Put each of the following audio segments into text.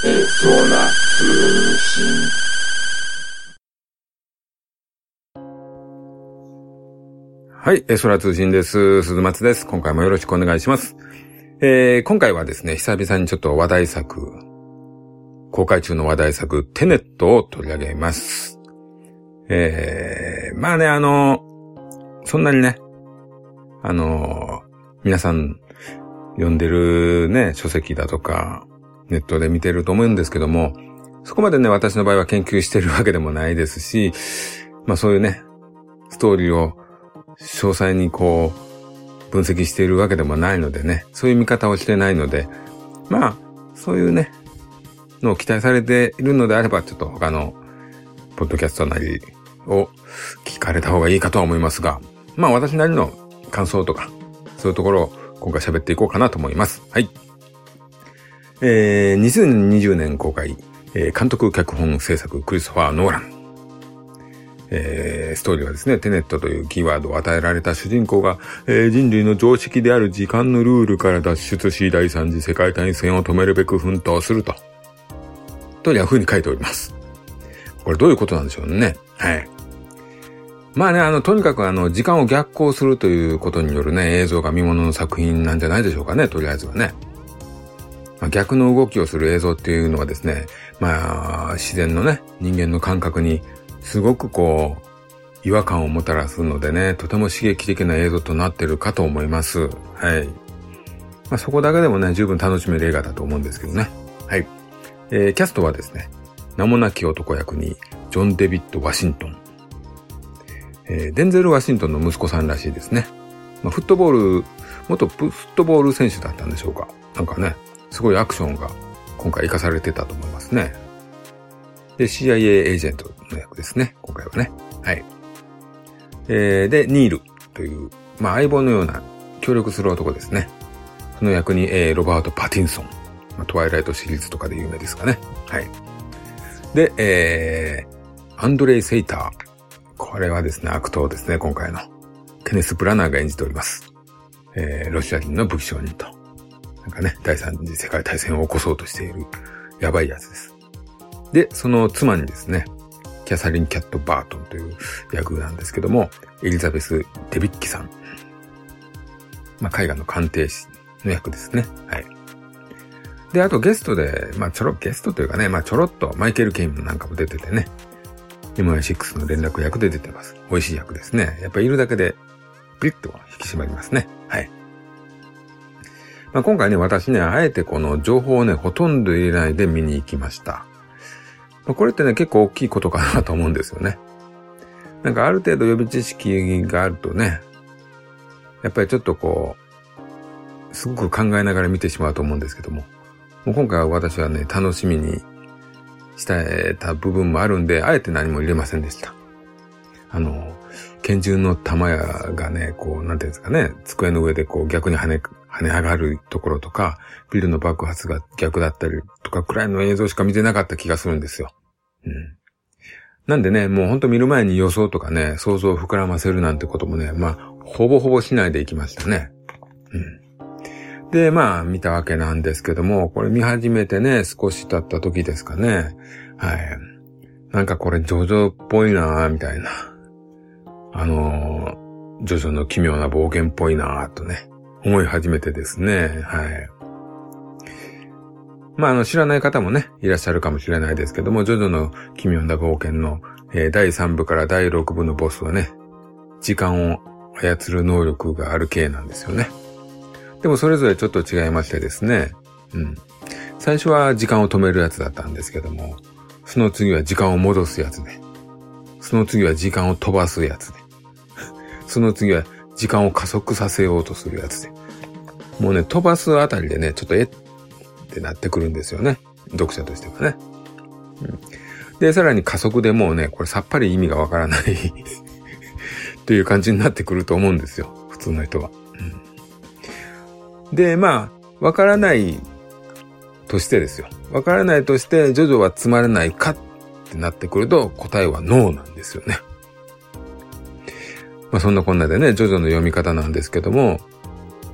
空通信はい、エ空通信です。鈴松です。今回もよろしくお願いします。えー、今回はですね、久々にちょっと話題作、公開中の話題作、テネットを取り上げます。えー、まあね、あの、そんなにね、あの、皆さん読んでるね、書籍だとか、ネットで見てると思うんですけども、そこまでね、私の場合は研究してるわけでもないですし、まあそういうね、ストーリーを詳細にこう、分析しているわけでもないのでね、そういう見方をしてないので、まあ、そういうね、のを期待されているのであれば、ちょっと他の、ポッドキャストなりを聞かれた方がいいかとは思いますが、まあ私なりの感想とか、そういうところを今回喋っていこうかなと思います。はい。えー、2020年公開、えー、監督脚本制作クリスファー・ノーラン。えー、ストーリーはですね、テネットというキーワードを与えられた主人公が、えー、人類の常識である時間のルールから脱出し、第三次世界大戦を止めるべく奮闘すると。というふうに書いております。これどういうことなんでしょうね。はい。まあね、あの、とにかくあの、時間を逆行するということによるね、映像が見物の作品なんじゃないでしょうかね、とりあえずはね。まあ、逆の動きをする映像っていうのはですね、まあ、自然のね、人間の感覚にすごくこう、違和感をもたらすのでね、とても刺激的な映像となってるかと思います。はい。まあ、そこだけでもね、十分楽しめる映画だと思うんですけどね。はい。えー、キャストはですね、名もなき男役に、ジョン・デビッド・ワシントン。えー、デンゼル・ワシントンの息子さんらしいですね。まあ、フットボール、元フットボール選手だったんでしょうか。なんかね、すごいアクションが今回活かされてたと思いますね。で、CIA エージェントの役ですね。今回はね。はい。えー、で、ニールという、まあ相棒のような協力する男ですね。その役に、えー、ロバート・パティンソン。まあ、トワイライトシリーズとかで有名ですかね。はい。で、えー、アンドレイ・セイター。これはですね、悪党ですね、今回の。ケネス・ブラナーが演じております。えー、ロシア人の武器商人と。なんかね、第三次世界大戦を起こそうとしている、やばいやつです。で、その妻にですね、キャサリン・キャット・バートンという役なんですけども、エリザベス・デビッキさん。まあ、絵画の鑑定士の役ですね。はい。で、あとゲストで、まあ、ちょろ、ゲストというかね、まあ、ちょろっとマイケル・ケインなんかも出ててね、MI6 の連絡役で出てます。美味しい役ですね。やっぱいるだけで、ピリッと引き締まりますね。はい。まあ、今回ね、私ね、あえてこの情報をね、ほとんど入れないで見に行きました。まあ、これってね、結構大きいことかなと思うんですよね。なんかある程度予備知識があるとね、やっぱりちょっとこう、すごく考えながら見てしまうと思うんですけども、もう今回は私はね、楽しみにしたた部分もあるんで、あえて何も入れませんでした。あの、拳銃の弾がね、こう、なんていうんですかね、机の上でこう逆に跳ね、跳ね上がるところとか、ビルの爆発が逆だったりとかくらいの映像しか見てなかった気がするんですよ。うん。なんでね、もうほんと見る前に予想とかね、想像を膨らませるなんてこともね、まあ、ほぼほぼしないでいきましたね。うん。で、まあ、見たわけなんですけども、これ見始めてね、少し経った時ですかね。はい。なんかこれ、ジョジョっぽいなぁ、みたいな。あのー、ジョジョの奇妙な冒険っぽいなぁ、とね、思い始めてですね。はい。まあ、あの、知らない方もね、いらっしゃるかもしれないですけども、ジョジョの奇妙な冒険の、えー、第3部から第6部のボスはね、時間を操る能力がある系なんですよね。でもそれぞれちょっと違いましてですね、うん。最初は時間を止めるやつだったんですけども、その次は時間を戻すやつで、その次は時間を飛ばすやつで、その次は時間を加速させようとするやつで、もうね、飛ばすあたりでね、ちょっとえってなってくるんですよね。読者としてはね。うん、で、さらに加速でもうね、これさっぱり意味がわからない という感じになってくると思うんですよ。普通の人は。うん、で、まあ、わからないとしてですよ。わからないとして、ジョジョはつまらないかってなってくると、答えはノーなんですよね。まあそんなこんなでね、ジョジョの読み方なんですけども、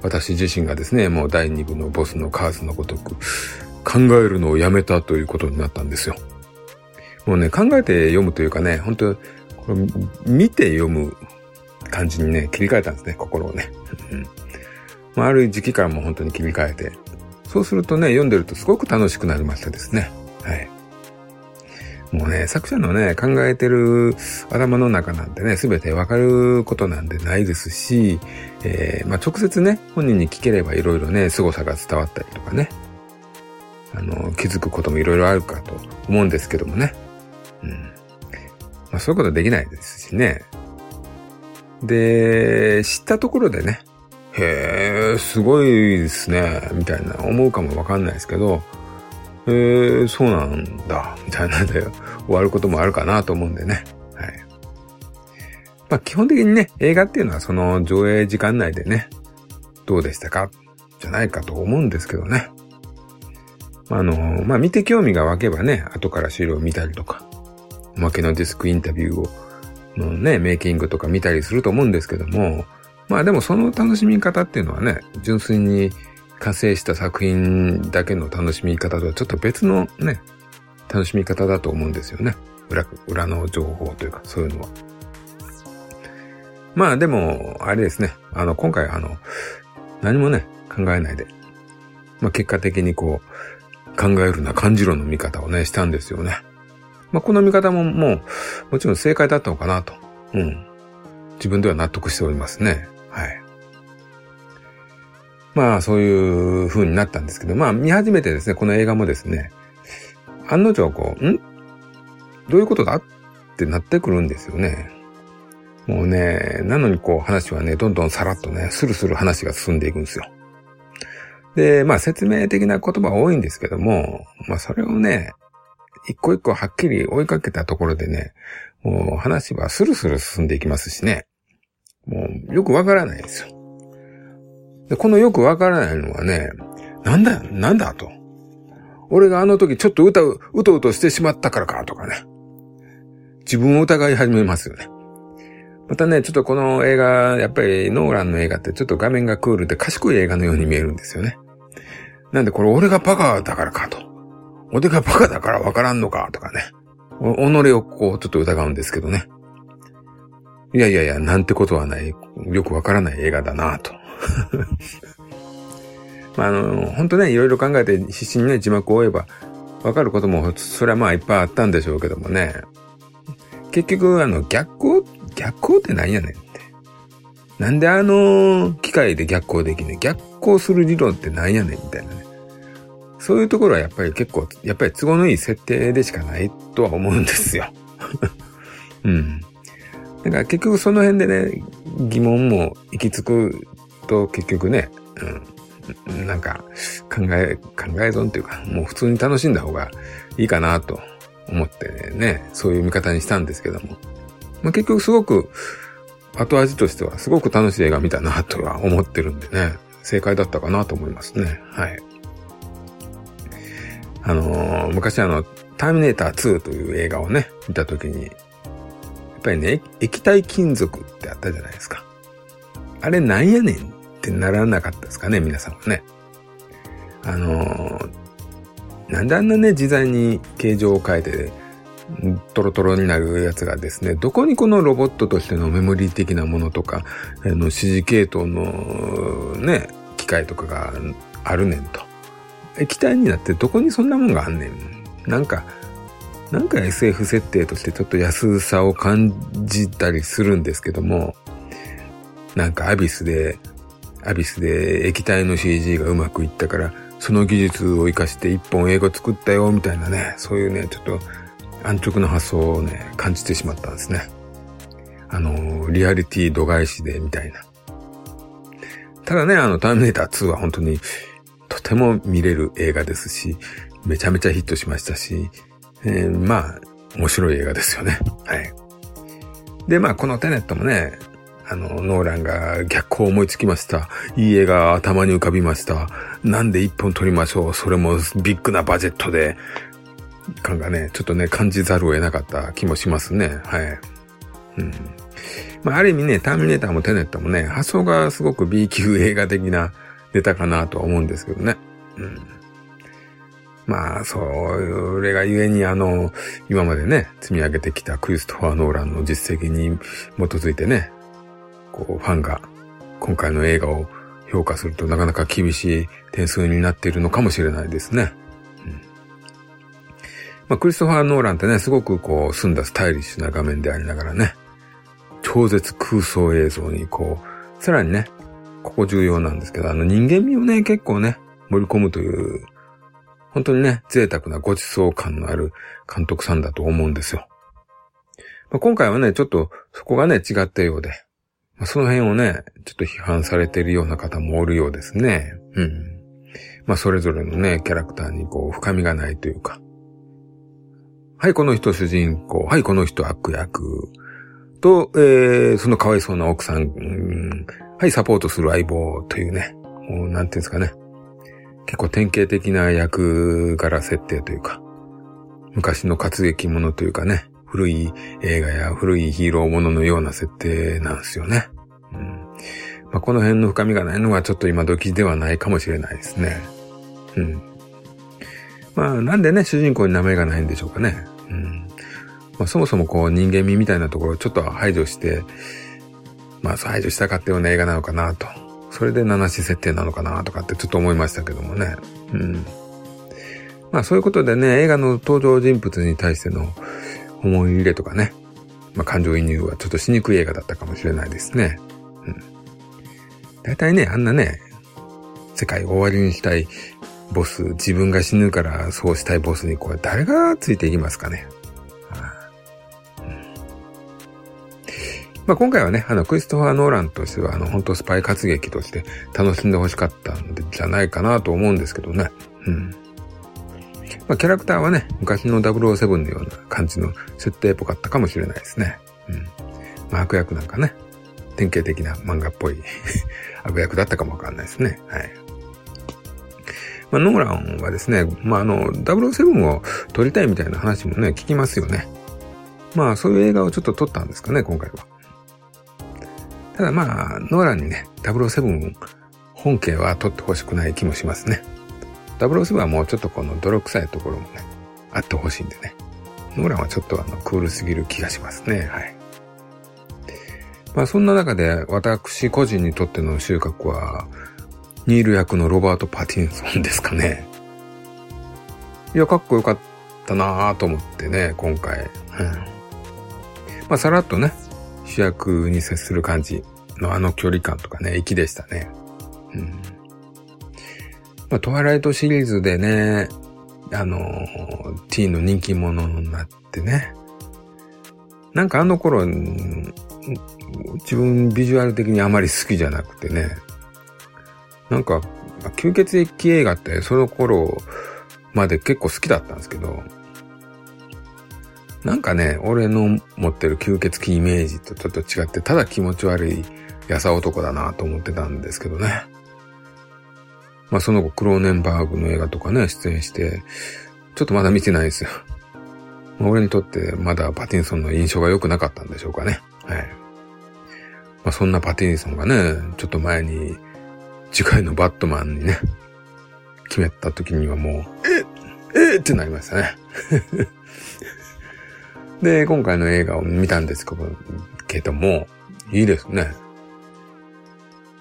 私自身がですね、もう第2部のボスのカーズのごとく、考えるのをやめたということになったんですよ。もうね、考えて読むというかね、本当これ見て読む感じにね、切り替えたんですね、心をね。まあ、ある時期からも本当に切り替えて、そうするとね、読んでるとすごく楽しくなりましたですね。はい。もうね、作者のね、考えてる頭の中なんてね、すべてわかることなんでないですし、えー、まあ、直接ね、本人に聞ければいろいろね、凄さが伝わったりとかね、あの、気づくこともいろいろあるかと思うんですけどもね。うん。まあ、そういうことできないですしね。で、知ったところでね、へえ、すごいですね、みたいな思うかもわかんないですけど、へえ、そうなんだ、みたいなんで終わることもあるかなと思うんでね。はい。まあ基本的にね、映画っていうのはその上映時間内でね、どうでしたか？じゃないかと思うんですけどね。あの、まあ見て興味が湧けばね、後から資料を見たりとか、おまけのディスクインタビューを、のね、メイキングとか見たりすると思うんですけども、まあでもその楽しみ方っていうのはね、純粋に完成した作品だけの楽しみ方とはちょっと別のね、楽しみ方だと思うんですよね。裏、裏の情報というか、そういうのは。まあでも、あれですね。あの、今回あの、何もね、考えないで。まあ結果的にこう、考えるな感じろの見方をね、したんですよね。まあこの見方ももう、もちろん正解だったのかなと。うん。自分では納得しておりますね。まあ、そういう風になったんですけど、まあ、見始めてですね、この映画もですね、案の定こう、ん？どういうことだ？ってなってくるんですよね。もうね、なのにこう話はね、どんどんさらっとね、スルスル話が進んでいくんですよ。で、まあ説明的な言葉多いんですけども、まあそれをね、一個一個はっきり追いかけたところでね、もう話はスルスル進んでいきますしね。もうよくわからないですよ。で、このよくわからないのはね、なんだ、なんだと。俺があの時ちょっと歌う、うとうとしてしまったからかとかね。自分を疑い始めますよね。またね、ちょっとこの映画、やっぱりノーランの映画ってちょっと画面がクールで賢い映画のように見えるんですよね。なんでこれ俺がバカだからかと。俺がバカだからわからんのかとかね。お己をこうちょっと疑うんですけどね。いやいやいや、なんてことはない。よくわからない映画だなと。まあ、あの、本当ね、いろいろ考えて必死にね、字幕を追えば、わかることも、それはまあいっぱいあったんでしょうけどもね。結局、あの、逆光、逆光って何やねんって。なんであの機械で逆光できね逆光する理論って何やねんみたいなね。そういうところはやっぱり結構、やっぱり都合のいい設定でしかないとは思うんですよ。うん。だから結局その辺でね、疑問も行き着くと結局ね、うん、なんか考え、考え損っていうか、もう普通に楽しんだ方がいいかなと思ってね、そういう見方にしたんですけども。まあ、結局すごく後味としてはすごく楽しい映画見たなとは思ってるんでね、正解だったかなと思いますね。はい。あのー、昔あの、ターミネーター2という映画をね、見たときに、やっぱりね、液体金属ってあったじゃないですか。あれなんやねんってならなかったですかね、皆さんはね。あのー、なんであんなね、自在に形状を変えて、トロトロになるやつがですね、どこにこのロボットとしてのメモリー的なものとか、あの指示系統のね、機械とかがあるねんと。液体になってどこにそんなもんがあんねん。なんか、なんか SF 設定としてちょっと安さを感じたりするんですけども、なんかアビスで、アビスで液体の CG がうまくいったから、その技術を活かして一本英語作ったよ、みたいなね、そういうね、ちょっと安直な発想をね、感じてしまったんですね。あの、リアリティ度外視で、みたいな。ただね、あの、ターミネーター2は本当に、とても見れる映画ですし、めちゃめちゃヒットしましたし、えー、まあ、面白い映画ですよね。はい。で、まあ、このテネットもね、あの、ノーランが逆行思いつきました。いい映画頭に浮かびました。なんで一本撮りましょう。それもビッグなバジェットで。感がね、ちょっとね、感じざるを得なかった気もしますね。はい。うん。まあ、ある意味ね、ターミネーターもテネットもね、発想がすごく B 級映画的なネタかなとは思うんですけどね。うん。まあ、それがゆえにあの、今までね、積み上げてきたクリストファー・ノーランの実績に基づいてね、こう、ファンが今回の映画を評価するとなかなか厳しい点数になっているのかもしれないですね。うん、まあ、クリストファー・ノーランってね、すごくこう、澄んだスタイリッシュな画面でありながらね、超絶空想映像にこう、さらにね、ここ重要なんですけど、あの人間味をね、結構ね、盛り込むという、本当にね、贅沢なご馳走感のある監督さんだと思うんですよ。まあ、今回はね、ちょっとそこがね、違ったようで、まあ、その辺をね、ちょっと批判されているような方もおるようですね。うん。まあ、それぞれのね、キャラクターにこう、深みがないというか。はい、この人主人公。はい、この人悪役。と、えー、そのかわいそうな奥さん、うん、はい、サポートする相棒というね、もうなんていうんですかね。結構典型的な役柄設定というか、昔の活劇ものというかね、古い映画や古いヒーローもののような設定なんですよね。うんまあ、この辺の深みがないのはちょっと今時ではないかもしれないですね。うん。まあ、なんでね、主人公に名前がないんでしょうかね。うん。まあ、そもそもこう人間味みたいなところをちょっと排除して、まあ、排除したかったような映画なのかなと。それで七子設定なのかなとかってちょっと思いましたけどもね。うん。まあそういうことでね、映画の登場人物に対しての思い入れとかね、まあ感情移入はちょっとしにくい映画だったかもしれないですね。うん。大体ね、あんなね、世界を終わりにしたいボス、自分が死ぬからそうしたいボスにこれ誰がついていきますかね。まあ、今回はね、あの、クリストファー・ノーランとしては、あの、本当スパイ活劇として楽しんで欲しかったんじゃないかなと思うんですけどね。うん。まあ、キャラクターはね、昔の007のような感じの設定っぽかったかもしれないですね。うん。まあ、悪役なんかね、典型的な漫画っぽい 悪役だったかもわかんないですね。はい。まあ、ノーランはですね、まあ、あの、007を撮りたいみたいな話もね、聞きますよね。まあ、そういう映画をちょっと撮ったんですかね、今回は。ただまあ、ノーランにね、007本家は撮ってほしくない気もしますね。007はもうちょっとこの泥臭いところもね、あってほしいんでね。ノーランはちょっとあの、クールすぎる気がしますね。はい。まあそんな中で私個人にとっての収穫は、ニール役のロバート・パティンソンですかね。いや、かっこよかったなぁと思ってね、今回。うん。まあさらっとね、主役に接する感じのあの距離感とかね、粋でしたね。うん。まあ、トワイライトシリーズでね、あの、ティーンの人気者になってね。なんかあの頃、自分ビジュアル的にあまり好きじゃなくてね。なんか、吸血液映画ってその頃まで結構好きだったんですけど、なんかね、俺の持ってる吸血鬼イメージとちょっと違って、ただ気持ち悪いやさ男だなと思ってたんですけどね。まあその後、クローネンバーグの映画とかね、出演して、ちょっとまだ見てないですよ。まあ、俺にとってまだパティンソンの印象が良くなかったんでしょうかね。はい。まあそんなパティンソンがね、ちょっと前に次回のバットマンにね、決めた時にはもう、ええってなりましたね。で、今回の映画を見たんですけども、いいですね。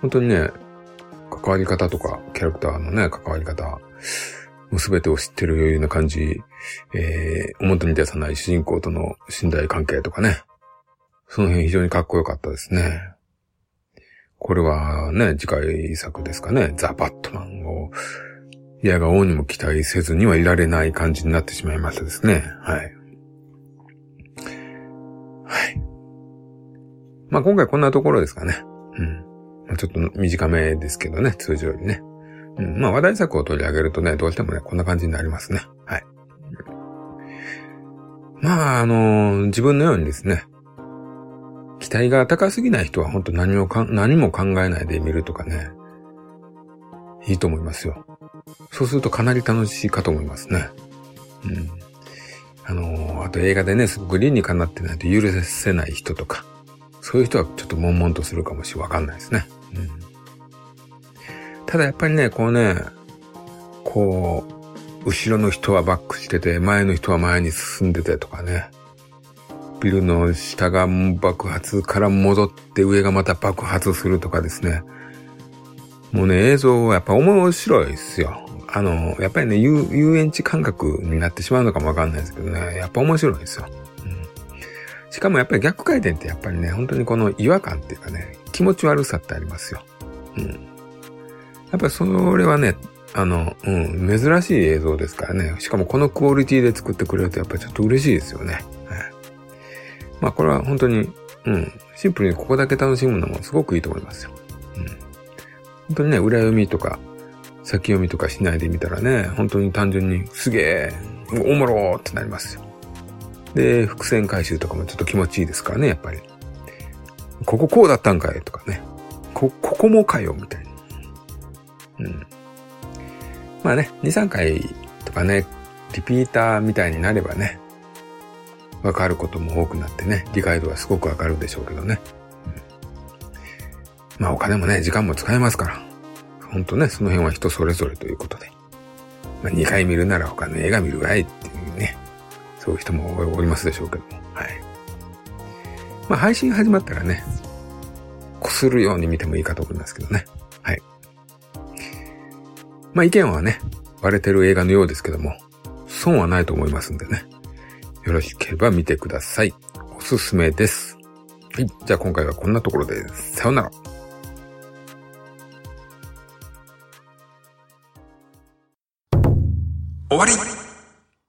本当にね、関わり方とか、キャラクターのね、関わり方、もう全てを知ってるような感じ、えー、表に出さない主人公との信頼関係とかね。その辺非常にかっこよかったですね。これはね、次回作ですかね、ザ・バットマンを、いやが王にも期待せずにはいられない感じになってしまいましたですね。はい。はい。まあ今回こんなところですかね。うん。まあ、ちょっと短めですけどね、通常よりね。うん。まあ話題作を取り上げるとね、どうしてもね、こんな感じになりますね。はい。まあ、あのー、自分のようにですね、期待が高すぎない人は本当何もか、何も考えないで見るとかね、いいと思いますよ。そうするとかなり楽しいかと思いますね。うん。あの、あと映画でね、すごく理にかなってないと許せない人とか、そういう人はちょっと悶々とするかもしれわかんないですね。ただやっぱりね、こうね、こう、後ろの人はバックしてて、前の人は前に進んでてとかね。ビルの下が爆発から戻って上がまた爆発するとかですね。もうね、映像はやっぱ面白いですよ。あの、やっぱりね、遊遊園地感覚になってしまうのかもわかんないですけどね、やっぱ面白いですよ。うん、しかもやっぱり逆回転ってやっぱりね、本当にこの違和感っていうかね、気持ち悪さってありますよ。うん。やっぱりそれはね、あの、うん、珍しい映像ですからね。しかもこのクオリティで作ってくれるとやっぱりちょっと嬉しいですよね。はい、まあこれは本当に、うん、シンプルにここだけ楽しむのもすごくいいと思いますよ。うん。本当にね、裏読みとか、先読みとかしないで見たらね、本当に単純にすげえ、おもろーってなりますよ。で、伏線回収とかもちょっと気持ちいいですからね、やっぱり。こここうだったんかいとかね。こ、ここもかよ、みたいな。うん。まあね、2、3回とかね、リピーターみたいになればね、わかることも多くなってね、理解度はすごくわかるでしょうけどね。うん、まあお金もね、時間も使えますから。ほんとね、その辺は人それぞれということで。まあ2回見るなら他の映画見るわいっていうね、そういう人もおりますでしょうけども。はい。まあ配信始まったらね、こするように見てもいいかと思いますけどね。はい。まあ意見はね、割れてる映画のようですけども、損はないと思いますんでね。よろしければ見てください。おすすめです。はい。じゃあ今回はこんなところで、さよなら。終わり